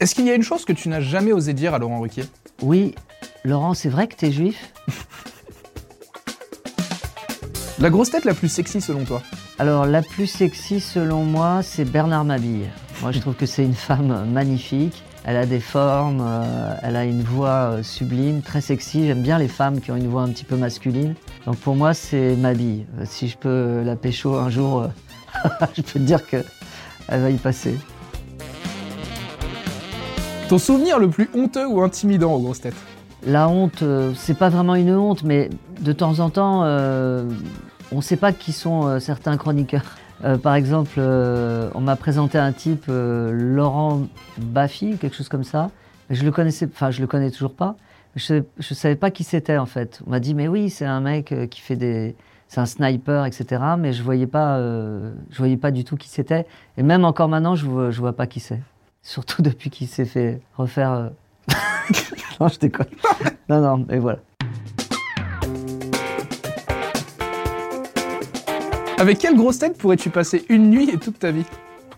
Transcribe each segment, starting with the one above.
Est-ce qu'il y a une chose que tu n'as jamais osé dire à Laurent Ruquier? Oui, Laurent, c'est vrai que t'es juif? La grosse tête la plus sexy selon toi? Alors, la plus sexy selon moi, c'est Bernard Mabille. Moi, je trouve que c'est une femme magnifique. Elle a des formes, euh, elle a une voix euh, sublime, très sexy. J'aime bien les femmes qui ont une voix un petit peu masculine. Donc pour moi, c'est Mabille. Euh, Si je peux la pécho un jour, je peux te dire que elle va y passer. Ton souvenir le plus honteux ou intimidant aux grosses têtes La honte, euh, c'est pas vraiment une honte, mais de temps en temps, euh, on ne sait pas qui sont euh, certains chroniqueurs. Par exemple, on m'a présenté un type, Laurent Baffy, quelque chose comme ça. Je le connaissais, enfin, je le connais toujours pas. Je ne savais pas qui c'était en fait. On m'a dit, mais oui, c'est un mec qui fait des. C'est un sniper, etc. Mais je voyais pas, je voyais pas du tout qui c'était. Et même encore maintenant, je je vois pas qui c'est. Surtout depuis qu'il s'est fait refaire. euh, non, je déconne. Non, non, mais voilà. Avec quelle grosse tête pourrais-tu passer une nuit et toute ta vie?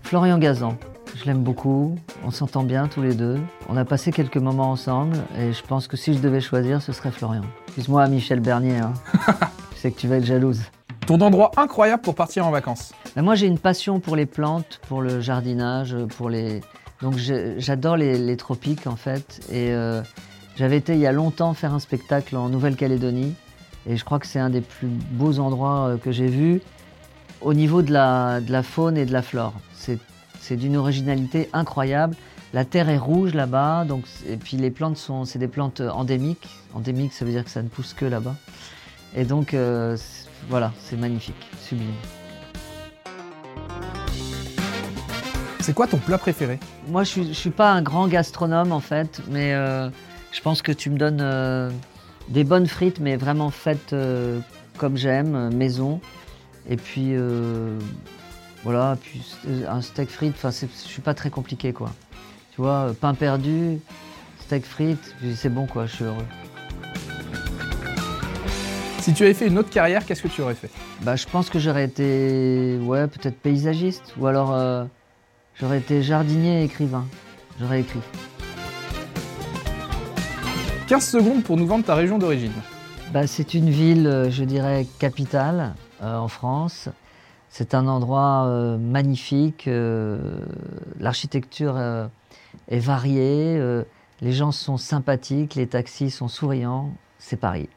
Florian Gazan, je l'aime beaucoup, on s'entend bien tous les deux. On a passé quelques moments ensemble et je pense que si je devais choisir, ce serait Florian. Excuse-moi, Michel Bernier, hein. je sais que tu vas être jalouse. Ton endroit incroyable pour partir en vacances? Mais moi, j'ai une passion pour les plantes, pour le jardinage, pour les. Donc, j'adore les, tropiques en fait. Et euh, j'avais été il y a longtemps faire un spectacle en Nouvelle-Calédonie. Et je crois que c'est un des plus beaux endroits euh, que j'ai vus au niveau de la, faune et de la flore. C'est d'une originalité incroyable. La terre est rouge là-bas, et puis les plantes sont, c'est des plantes endémiques. Endémiques, ça veut dire que ça ne pousse que là-bas. Et donc euh, voilà, c'est magnifique, sublime. C'est quoi ton plat préféré Moi, je suis, je suis pas un grand gastronome en fait, mais euh, je pense que tu me donnes euh, des bonnes frites, mais vraiment faites euh, comme j'aime, maison. Et puis voilà, puis un steak frites. Enfin, je suis pas très compliqué quoi. Tu vois, pain perdu, steak frites, c'est bon quoi. Je suis heureux. Si tu avais fait une autre carrière, qu'est-ce que tu aurais fait? Bah, je pense que j'aurais été, ouais, peut-être paysagiste, ou alors euh, j'aurais été jardinier et écrivain. J'aurais écrit. 15 secondes pour nous vendre ta région d'origine. Bah, c'est une ville, euh, je dirais, capitale euh, en France. C'est un endroit euh, magnifique. euh, L'architecture est variée. les gens sont sympathiques. Les taxis sont souriants. C'est Paris.